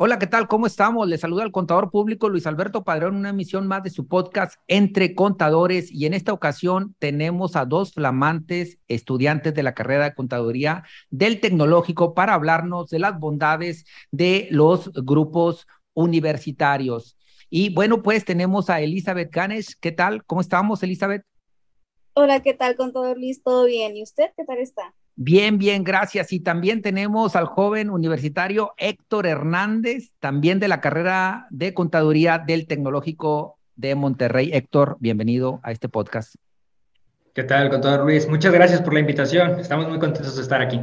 Hola, ¿qué tal? ¿Cómo estamos? Le saluda al contador público Luis Alberto Padrón, una emisión más de su podcast Entre Contadores y en esta ocasión tenemos a dos flamantes estudiantes de la carrera de contaduría del tecnológico para hablarnos de las bondades de los grupos universitarios. Y bueno, pues tenemos a Elizabeth Ganesh. ¿Qué tal? ¿Cómo estamos, Elizabeth? Hola, ¿qué tal, contador Luis? ¿Todo bien? ¿Y usted qué tal está? Bien, bien, gracias. Y también tenemos al joven universitario Héctor Hernández, también de la carrera de contaduría del Tecnológico de Monterrey. Héctor, bienvenido a este podcast. ¿Qué tal, contador Luis? Muchas gracias por la invitación. Estamos muy contentos de estar aquí.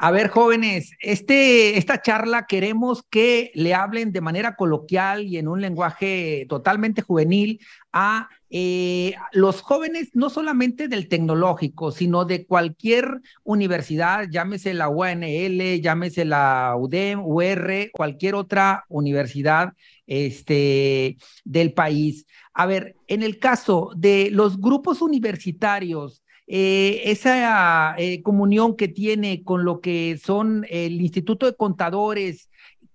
A ver, jóvenes, este, esta charla queremos que le hablen de manera coloquial y en un lenguaje totalmente juvenil a eh, los jóvenes, no solamente del tecnológico, sino de cualquier universidad, llámese la UNL, llámese la UDEM, UR, cualquier otra universidad este, del país. A ver, en el caso de los grupos universitarios, eh, esa eh, comunión que tiene con lo que son el Instituto de Contadores,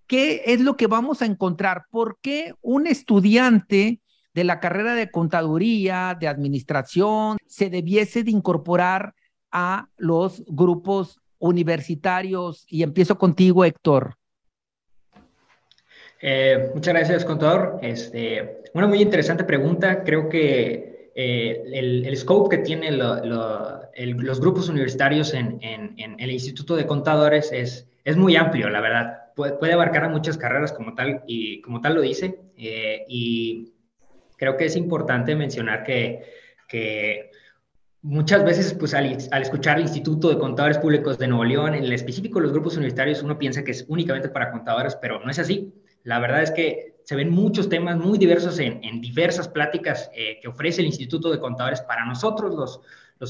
¿qué es lo que vamos a encontrar? ¿Por qué un estudiante de la carrera de contaduría, de administración, se debiese de incorporar a los grupos universitarios? Y empiezo contigo, Héctor. Eh, muchas gracias, contador. Este, una muy interesante pregunta. Creo que eh, el, scope que tienen los grupos universitarios en, el Instituto de Contadores es, es muy amplio, la verdad. Puede, abarcar a muchas carreras como tal, y como tal lo dice. Eh, y creo que es importante mencionar que, que muchas veces, pues al, al, escuchar el Instituto de Contadores Públicos de Nuevo León, en el específico los grupos universitarios, uno piensa que es únicamente para contadores, pero no es así. La verdad es que se ven muchos temas muy diversos en, diversas pláticas eh, que ofrece el Instituto de Contadores para nosotros, los,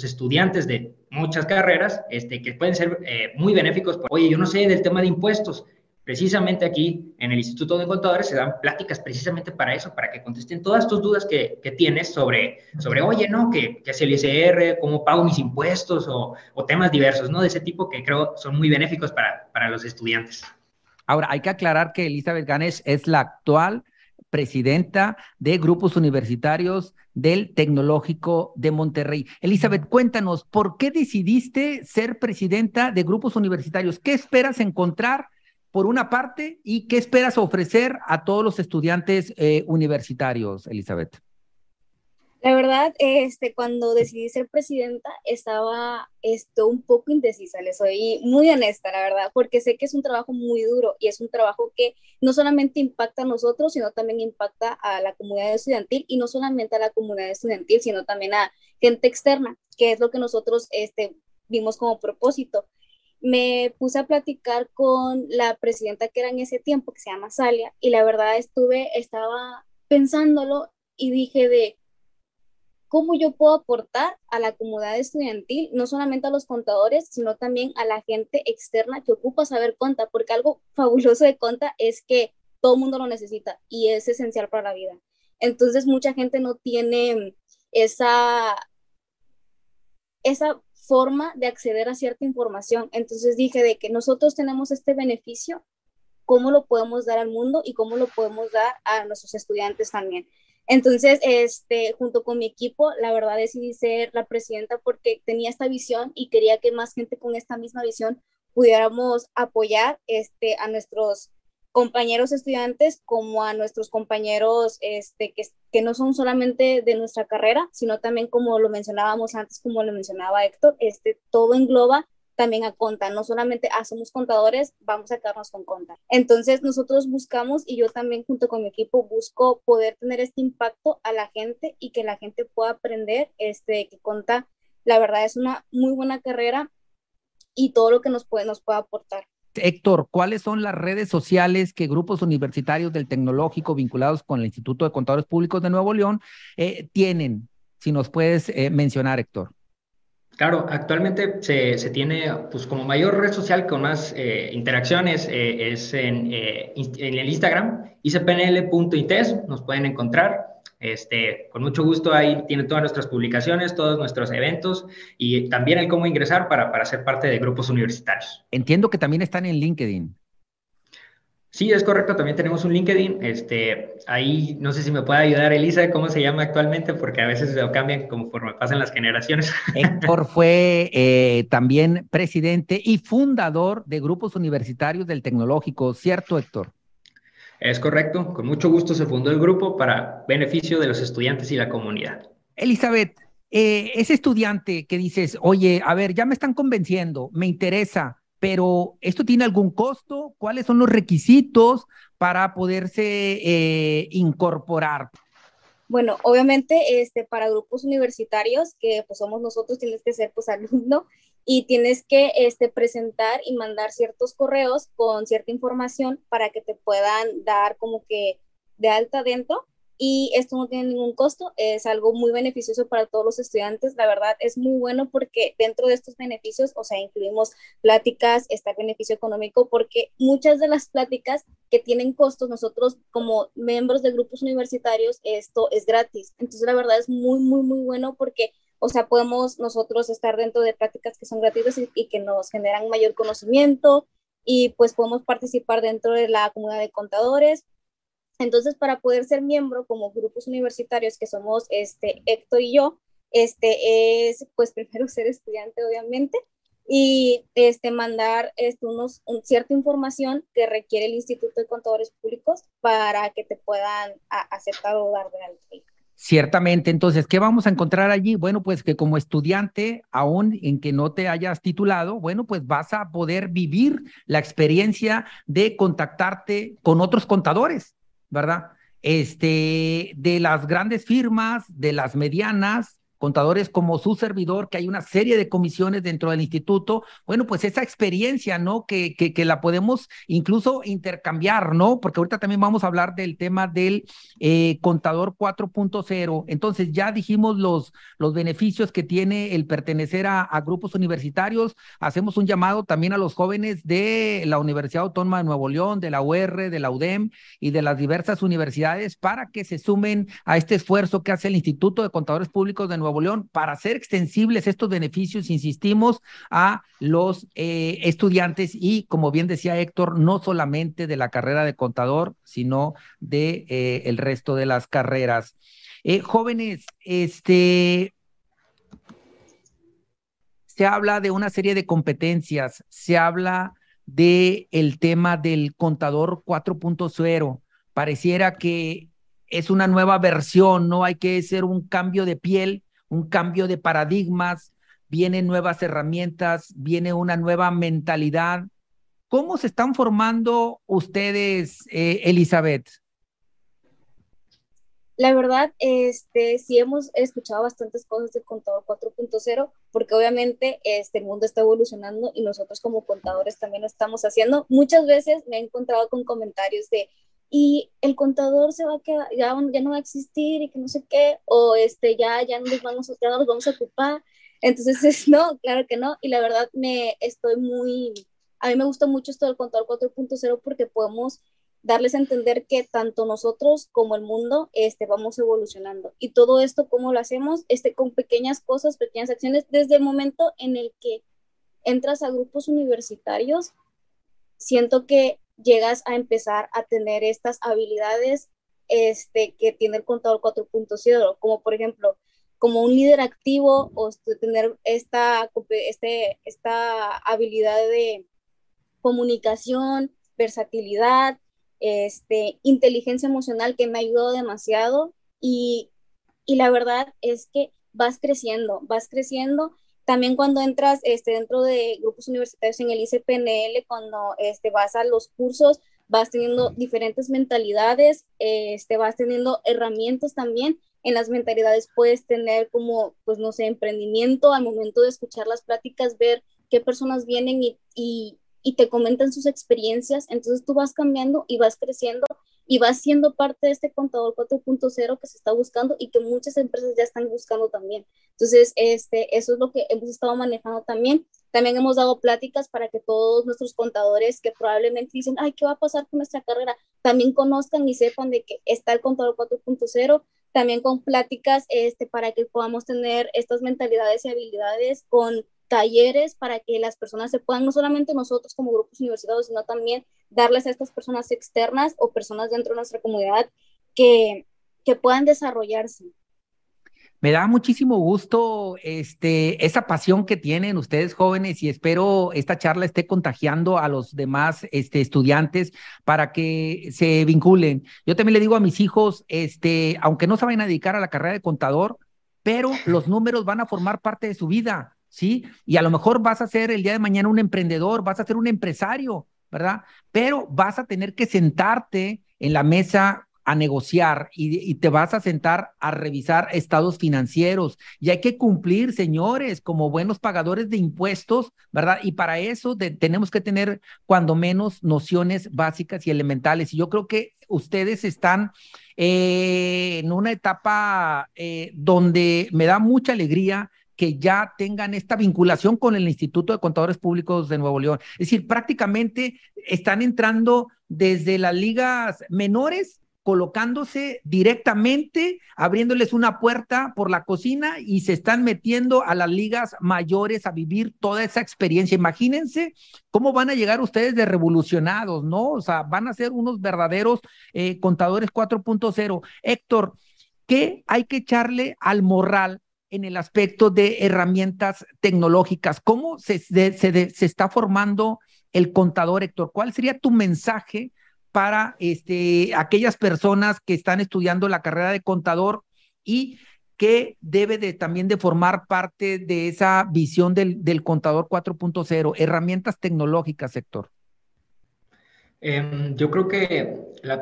estudiantes de muchas carreras, este, que pueden ser eh, muy benéficos. Oye, yo no sé del tema de impuestos. Precisamente aquí en el Instituto de Contadores se dan pláticas precisamente para eso, para que contesten todas tus dudas que, que tienes sobre, sobre, oye, ¿no? ¿Qué, ¿Qué, es el ISR? ¿Cómo pago mis impuestos? O, o, temas diversos, ¿no? De ese tipo que creo son muy benéficos para, para los estudiantes. Ahora, hay que aclarar que Elizabeth Ganesh es la actual presidenta de grupos universitarios del Tecnológico de Monterrey. Elizabeth, cuéntanos, ¿por qué decidiste ser presidenta de grupos universitarios? ¿Qué esperas encontrar por una parte y qué esperas ofrecer a todos los estudiantes eh, universitarios, Elizabeth? La verdad, este, cuando decidí ser presidenta, estaba esto, un poco indecisa, le soy muy honesta, la verdad, porque sé que es un trabajo muy duro y es un trabajo que no solamente impacta a nosotros, sino también impacta a la comunidad estudiantil y no solamente a la comunidad estudiantil, sino también a gente externa, que es lo que nosotros este, vimos como propósito. Me puse a platicar con la presidenta que era en ese tiempo, que se llama Salia, y la verdad estuve, estaba pensándolo y dije de cómo yo puedo aportar a la comunidad estudiantil, no solamente a los contadores, sino también a la gente externa que ocupa saber conta, porque algo fabuloso de conta es que todo el mundo lo necesita y es esencial para la vida. Entonces mucha gente no tiene esa, esa forma de acceder a cierta información. Entonces dije de que nosotros tenemos este beneficio, cómo lo podemos dar al mundo y cómo lo podemos dar a nuestros estudiantes también. Entonces, este, junto con mi equipo, la verdad decidí ser la presidenta porque tenía esta visión y quería que más gente con esta misma visión pudiéramos apoyar este, a nuestros compañeros estudiantes como a nuestros compañeros este, que, que no son solamente de nuestra carrera, sino también como lo mencionábamos antes, como lo mencionaba Héctor, este, todo engloba también a conta, no solamente ah, somos contadores, vamos a quedarnos con conta. Entonces nosotros buscamos y yo también junto con mi equipo busco poder tener este impacto a la gente y que la gente pueda aprender este, que conta, la verdad es una muy buena carrera y todo lo que nos puede, nos puede aportar. Héctor, ¿cuáles son las redes sociales que grupos universitarios del tecnológico vinculados con el Instituto de Contadores Públicos de Nuevo León eh, tienen? Si nos puedes eh, mencionar, Héctor. Claro, actualmente se, se, tiene, pues como mayor red social con más eh, interacciones eh, es en, eh, en, el Instagram, icpnl.ites, nos pueden encontrar. Este, con mucho gusto ahí tienen todas nuestras publicaciones, todos nuestros eventos y también el cómo ingresar para, para ser parte de grupos universitarios. Entiendo que también están en LinkedIn. Sí, es correcto, también tenemos un LinkedIn. Este, ahí no sé si me puede ayudar Elisa, cómo se llama actualmente, porque a veces lo cambian conforme pasan las generaciones. Héctor fue eh, también presidente y fundador de grupos universitarios del tecnológico, ¿cierto, Héctor? Es correcto, con mucho gusto se fundó el grupo para beneficio de los estudiantes y la comunidad. Elizabeth, eh, ese estudiante que dices, oye, a ver, ya me están convenciendo, me interesa, pero ¿esto tiene algún costo? ¿Cuáles son los requisitos para poderse eh, incorporar? Bueno, obviamente este, para grupos universitarios, que pues somos nosotros, tienes que ser pues alumno y tienes que este, presentar y mandar ciertos correos con cierta información para que te puedan dar como que de alta dentro y esto no tiene ningún costo, es algo muy beneficioso para todos los estudiantes. La verdad es muy bueno porque dentro de estos beneficios, o sea, incluimos pláticas, está el beneficio económico, porque muchas de las pláticas que tienen costos, nosotros como miembros de grupos universitarios, esto es gratis. Entonces, la verdad es muy, muy, muy bueno porque o sea, podemos nosotros estar dentro de prácticas que son gratuitas y, y, que nos generan mayor conocimiento y pues podemos participar dentro de la comunidad de contadores entonces, para poder ser miembro como grupos universitarios que somos este, Héctor y yo, este, es pues primero ser estudiante, obviamente, y este, mandar este, unos, un, cierta información que requiere el Instituto de Contadores Públicos para que te puedan aceptar o dar de. Ciertamente, entonces, ¿qué vamos a encontrar allí? Bueno, pues que como estudiante, aún en que no te hayas titulado, bueno, pues vas a poder vivir la experiencia de contactarte con otros contadores, ¿verdad? Este, de las grandes firmas, de las medianas, contadores como su servidor, que hay una serie de comisiones dentro del instituto, bueno, pues esa experiencia, ¿no? Que, que, la podemos incluso intercambiar, ¿no? Porque ahorita también vamos a hablar del tema del eh, contador 4.0. Entonces, ya dijimos los, los beneficios que tiene el pertenecer a, a, grupos universitarios. Hacemos un llamado también a los jóvenes de la Universidad Autónoma de Nuevo León, de la UR, de la UDEM y de las diversas universidades para que se sumen a este esfuerzo que hace el Instituto de Contadores Públicos de Nuevo León para hacer extensibles estos beneficios, insistimos, a los eh, estudiantes y, como bien decía Héctor, no solamente de la carrera de contador, sino de eh, el resto de las carreras. Eh, jóvenes, este, se habla de una serie de competencias, se habla de el tema del contador 4.0. Pareciera que es una nueva versión, no hay que hacer un cambio de piel un cambio de paradigmas, vienen nuevas herramientas, viene una nueva mentalidad. ¿Cómo se están formando ustedes, eh, Elizabeth? La verdad, este, sí hemos escuchado bastantes cosas del contador 4.0, porque obviamente este, el mundo está evolucionando y nosotros como contadores también lo estamos haciendo. Muchas veces me he encontrado con comentarios de, y el contador se va a quedar, ya, ya no va a existir y que no sé qué, o este, ya, ya, nos vamos, ya no nos vamos a ocupar. Entonces, es, no, claro que no. Y la verdad, me estoy muy, a mí me gusta mucho esto del contador 4.0 porque podemos darles a entender que tanto nosotros como el mundo este, vamos evolucionando. Y todo esto, ¿cómo lo hacemos? Este, con pequeñas cosas, pequeñas acciones, desde el momento en el que entras a grupos universitarios, siento que llegas a empezar a tener estas habilidades este, que tiene el contador 4.0, como por ejemplo, como un líder activo o tener esta, este, esta habilidad de comunicación, versatilidad, este, inteligencia emocional que me ha ayudado demasiado y, y la verdad es que vas creciendo, vas creciendo también cuando entras este, dentro de grupos universitarios en el ICPNL, cuando este, vas a los cursos, vas teniendo diferentes mentalidades, este, vas teniendo herramientas también. En las mentalidades puedes tener como, pues no sé, emprendimiento al momento de escuchar las pláticas, ver qué personas vienen y, y, y te comentan sus experiencias. Entonces tú vas cambiando y vas creciendo y va siendo parte de este contador 4.0 que se está buscando y que muchas empresas ya están buscando también. Entonces, este, eso es lo que hemos estado manejando también. También hemos dado pláticas para que todos nuestros contadores que probablemente dicen, ay, ¿qué va a pasar con nuestra carrera? También conozcan y sepan de que está el contador 4.0, también con pláticas este, para que podamos tener estas mentalidades y habilidades con talleres para que las personas se puedan, no solamente nosotros como grupos universitarios, sino también darles a estas personas externas o personas dentro de nuestra comunidad que, que puedan desarrollarse. Me da muchísimo gusto este, esa pasión que tienen ustedes jóvenes y espero esta charla esté contagiando a los demás este, estudiantes para que se vinculen. Yo también le digo a mis hijos, este, aunque no se vayan a dedicar a la carrera de contador, pero los números van a formar parte de su vida, ¿sí? Y a lo mejor vas a ser el día de mañana un emprendedor, vas a ser un empresario, ¿verdad? Pero vas a tener que sentarte en la mesa a negociar y, te vas a sentar a revisar estados financieros. Y hay que cumplir, señores, como buenos pagadores de impuestos, ¿verdad? Y para eso tenemos que tener cuando menos nociones básicas y elementales. Y yo creo que ustedes están eh, en una etapa eh, donde me da mucha alegría que ya tengan esta vinculación con el Instituto de Contadores Públicos de Nuevo León. Es decir, prácticamente están entrando desde las ligas menores colocándose directamente, abriéndoles una puerta por la cocina y se están metiendo a las ligas mayores a vivir toda esa experiencia. Imagínense cómo van a llegar ustedes de revolucionados, ¿no? O sea, van a ser unos verdaderos eh, contadores 4.0. Héctor, ¿qué hay que echarle al morral? En el aspecto de herramientas tecnológicas. ¿Cómo se, se, está formando el contador, Héctor? ¿Cuál sería tu mensaje para este, aquellas personas que están estudiando la carrera de contador y que debe de, también de formar parte de esa visión del, del contador 4.0, herramientas tecnológicas, sector. Em, yo creo que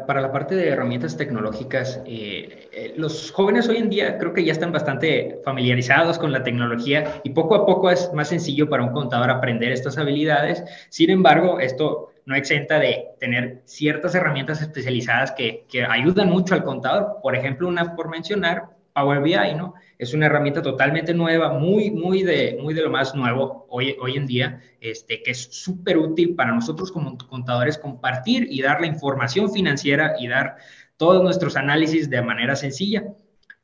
para la parte de herramientas tecnológicas, eh, eh, los jóvenes hoy en día creo que ya están bastante familiarizados con la tecnología y poco a poco es más sencillo para un contador aprender estas habilidades. Sin embargo, esto no exenta de tener ciertas herramientas especializadas que, que ayudan mucho al contador. Por ejemplo, una por mencionar, Power BI, ¿no? Es una herramienta totalmente nueva, muy, muy de, muy de lo más nuevo hoy, hoy en día, este, que es súper útil para nosotros como contadores compartir y dar la información financiera y dar todos nuestros análisis de manera sencilla.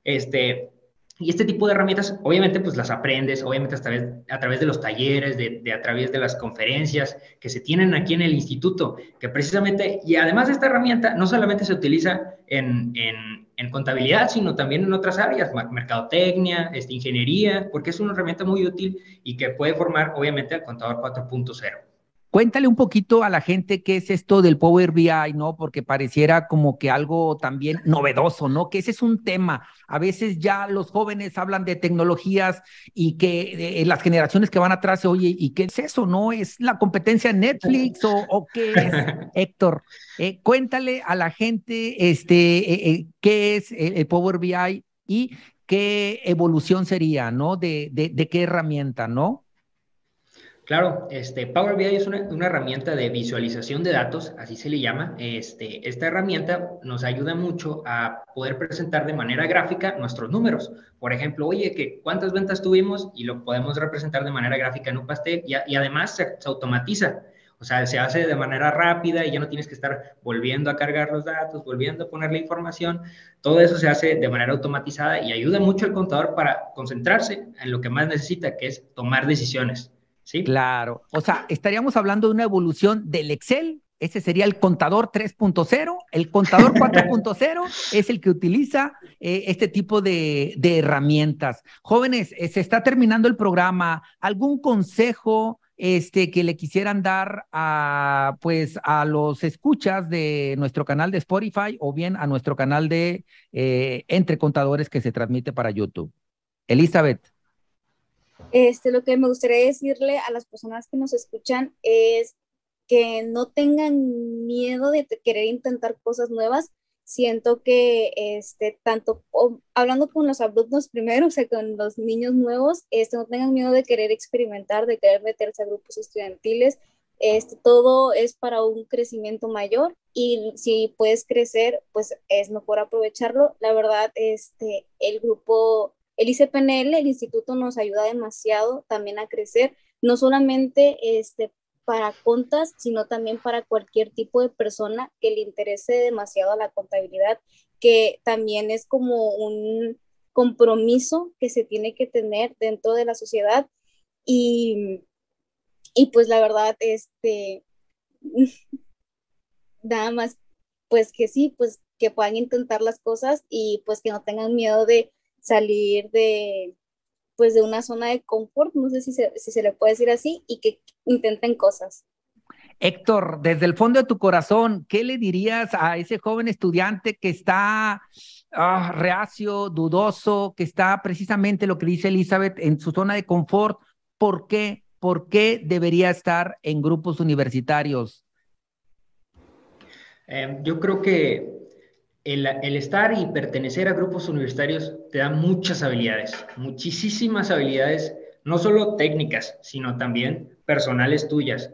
Este, y este tipo de herramientas, obviamente, pues las aprendes, obviamente a través, a través de los talleres, de, a través de las conferencias que se tienen aquí en el instituto, que precisamente, y además esta herramienta no solamente se utiliza en, en, en contabilidad, sino también en otras áreas, mercadotecnia, este, ingeniería, porque es una herramienta muy útil y que puede formar, obviamente, al contador 4.0. Cuéntale un poquito a la gente qué es esto del Power BI, ¿no? Porque pareciera como que algo también novedoso, ¿no? Que ese es un tema. A veces ya los jóvenes hablan de tecnologías y que eh, las generaciones que van atrás, oye, ¿y qué es eso? ¿No? ¿Es la competencia Netflix o, qué es? Héctor, eh, cuéntale a la gente este, eh, qué es el, Power BI y qué evolución sería, ¿no? De, de, de qué herramienta, ¿no? Claro, este, Power BI es una, herramienta de visualización de datos, así se le llama. Este, esta herramienta nos ayuda mucho a poder presentar de manera gráfica nuestros números. Por ejemplo, oye, que cuántas ventas tuvimos y lo podemos representar de manera gráfica en un pastel y, además se, automatiza. O sea, se hace de manera rápida y ya no tienes que estar volviendo a cargar los datos, volviendo a poner la información. Todo eso se hace de manera automatizada y ayuda mucho al contador para concentrarse en lo que más necesita, que es tomar decisiones. ¿Sí? Claro. O sea, estaríamos hablando de una evolución del Excel. Ese sería el contador 3.0. El contador 4.0 es el que utiliza eh, este tipo de, herramientas. Jóvenes, eh, se está terminando el programa. ¿Algún consejo este, que le quisieran dar a, pues, a los escuchas de nuestro canal de Spotify o bien a nuestro canal de eh, Entre Contadores que se transmite para YouTube? Elizabeth. Este, lo que me gustaría decirle a las personas que nos escuchan es que no tengan miedo de querer intentar cosas nuevas. Siento que este, tanto hablando con los alumnos primero, o sea, con los niños nuevos, este, no tengan miedo de querer experimentar, de querer meterse a grupos estudiantiles. Este, todo es para un crecimiento mayor y si puedes crecer, pues es mejor aprovecharlo. La verdad, este, el grupo el ICPNL, el instituto nos ayuda demasiado también a crecer, no solamente este, para contas, sino también para cualquier tipo de persona que le interese demasiado a la contabilidad, que también es como un compromiso que se tiene que tener dentro de la sociedad. Y, y pues la verdad, este, nada más, pues que sí, pues que puedan intentar las cosas y pues que no tengan miedo de salir de, pues de una zona de confort, no sé si se, si se le puede decir así, y que intenten cosas. Héctor, desde el fondo de tu corazón, ¿qué le dirías a ese joven estudiante que está ah, reacio, dudoso, que está precisamente lo que dice Elizabeth en su zona de confort? ¿Por qué? ¿Por qué debería estar en grupos universitarios? Em, yo creo que el, estar y pertenecer a grupos universitarios te da muchas habilidades, muchísimas habilidades, no solo técnicas, sino también personales tuyas.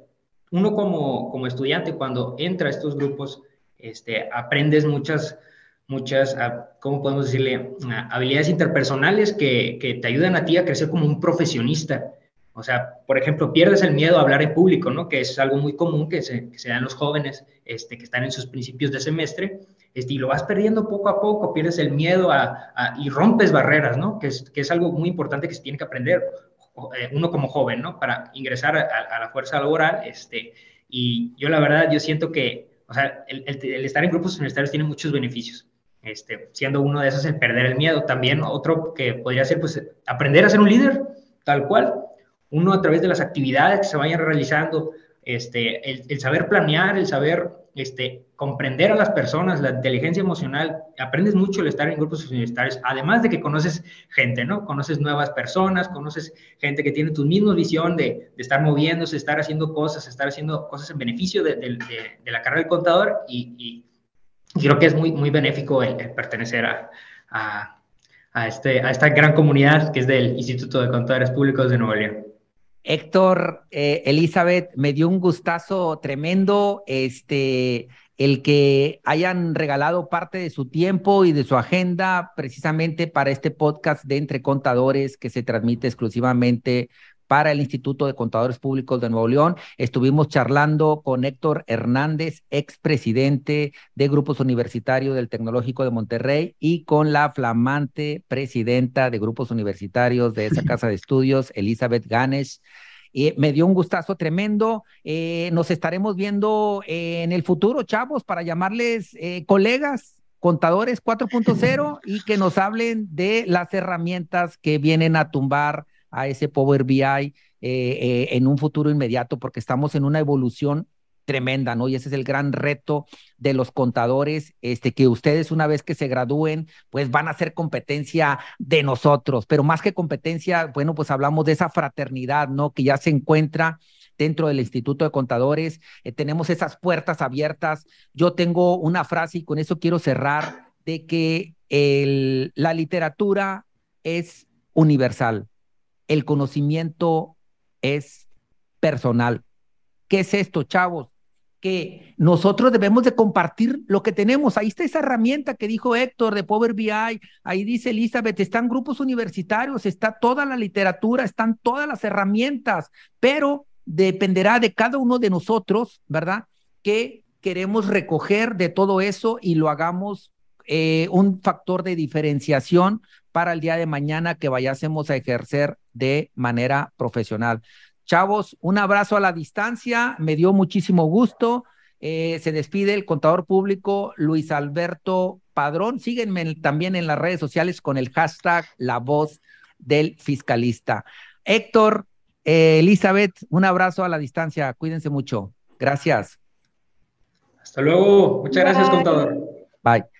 Uno como, como estudiante, cuando entra a estos grupos, este, aprendes muchas, muchas, ah, ¿cómo podemos decirle? Ah, habilidades interpersonales que, que te ayudan a ti a crecer como un profesionista. O sea, por ejemplo, pierdes el miedo a hablar en público, ¿no? Que es algo muy común que se, que se dan los jóvenes este, que están en sus principios de semestre, este, y lo vas perdiendo poco a poco, pierdes el miedo a, y rompes barreras, ¿no? Que es, que es algo muy importante que se tiene que aprender eh, uno como joven, ¿no? Para ingresar a, la fuerza laboral, este, y yo la verdad, yo siento que, o sea, el, el, estar en grupos universitarios tiene muchos beneficios. Este, siendo uno de esos el perder el miedo. También otro que podría ser, pues, aprender a ser un líder, tal cual uno a través de las actividades que se vayan realizando, este, el, saber planear, el saber este, comprender a las personas, la inteligencia emocional, aprendes mucho el estar en grupos universitarios, además de que conoces gente, ¿no? Conoces nuevas personas, conoces gente que tiene tu misma visión de, estar moviéndose, estar haciendo cosas, estar haciendo cosas en beneficio de, la carrera del contador y, creo que es muy, muy benéfico el, pertenecer a, a, este, a esta gran comunidad que es del Instituto de Contadores Públicos de Nuevo León. Héctor, eh, Elizabeth, me dio un gustazo tremendo este, el que hayan regalado parte de su tiempo y de su agenda precisamente para este podcast de Entre Contadores que se transmite exclusivamente para el Instituto de Contadores Públicos de Nuevo León. Estuvimos charlando con Héctor Hernández, expresidente de Grupos Universitarios del Tecnológico de Monterrey, y con la flamante presidenta de Grupos Universitarios de esa casa de estudios, Elizabeth Ganesh. Y me dio un gustazo tremendo. Eh, nos estaremos viendo en el futuro, chavos, para llamarles eh, colegas, contadores 4.0 y que nos hablen de las herramientas que vienen a tumbar a ese Power BI eh, eh, en un futuro inmediato, porque estamos en una evolución tremenda, ¿no? Y ese es el gran reto de los contadores, este, que ustedes una vez que se gradúen, pues van a ser competencia de nosotros, pero más que competencia, bueno, pues hablamos de esa fraternidad, ¿no? Que ya se encuentra dentro del Instituto de Contadores, eh, tenemos esas puertas abiertas. Yo tengo una frase y con eso quiero cerrar, de que el, la literatura es universal, el conocimiento es personal. ¿Qué es esto, chavos? Que nosotros debemos de compartir lo que tenemos. Ahí está esa herramienta que dijo Héctor de Power BI, ahí dice Elizabeth, están grupos universitarios, está toda la literatura, están todas las herramientas, pero dependerá de cada uno de nosotros, ¿verdad? Que queremos recoger de todo eso y lo hagamos eh, un factor de diferenciación para el día de mañana que vayásemos a ejercer de manera profesional. Chavos, un abrazo a la distancia, me dio muchísimo gusto. Eh, se despide el contador público Luis Alberto Padrón. Síguenme también en las redes sociales con el hashtag La Voz del Fiscalista. Héctor, eh, Elizabeth, un abrazo a la distancia. Cuídense mucho. Gracias. Hasta luego. Muchas gracias, contador. Bye.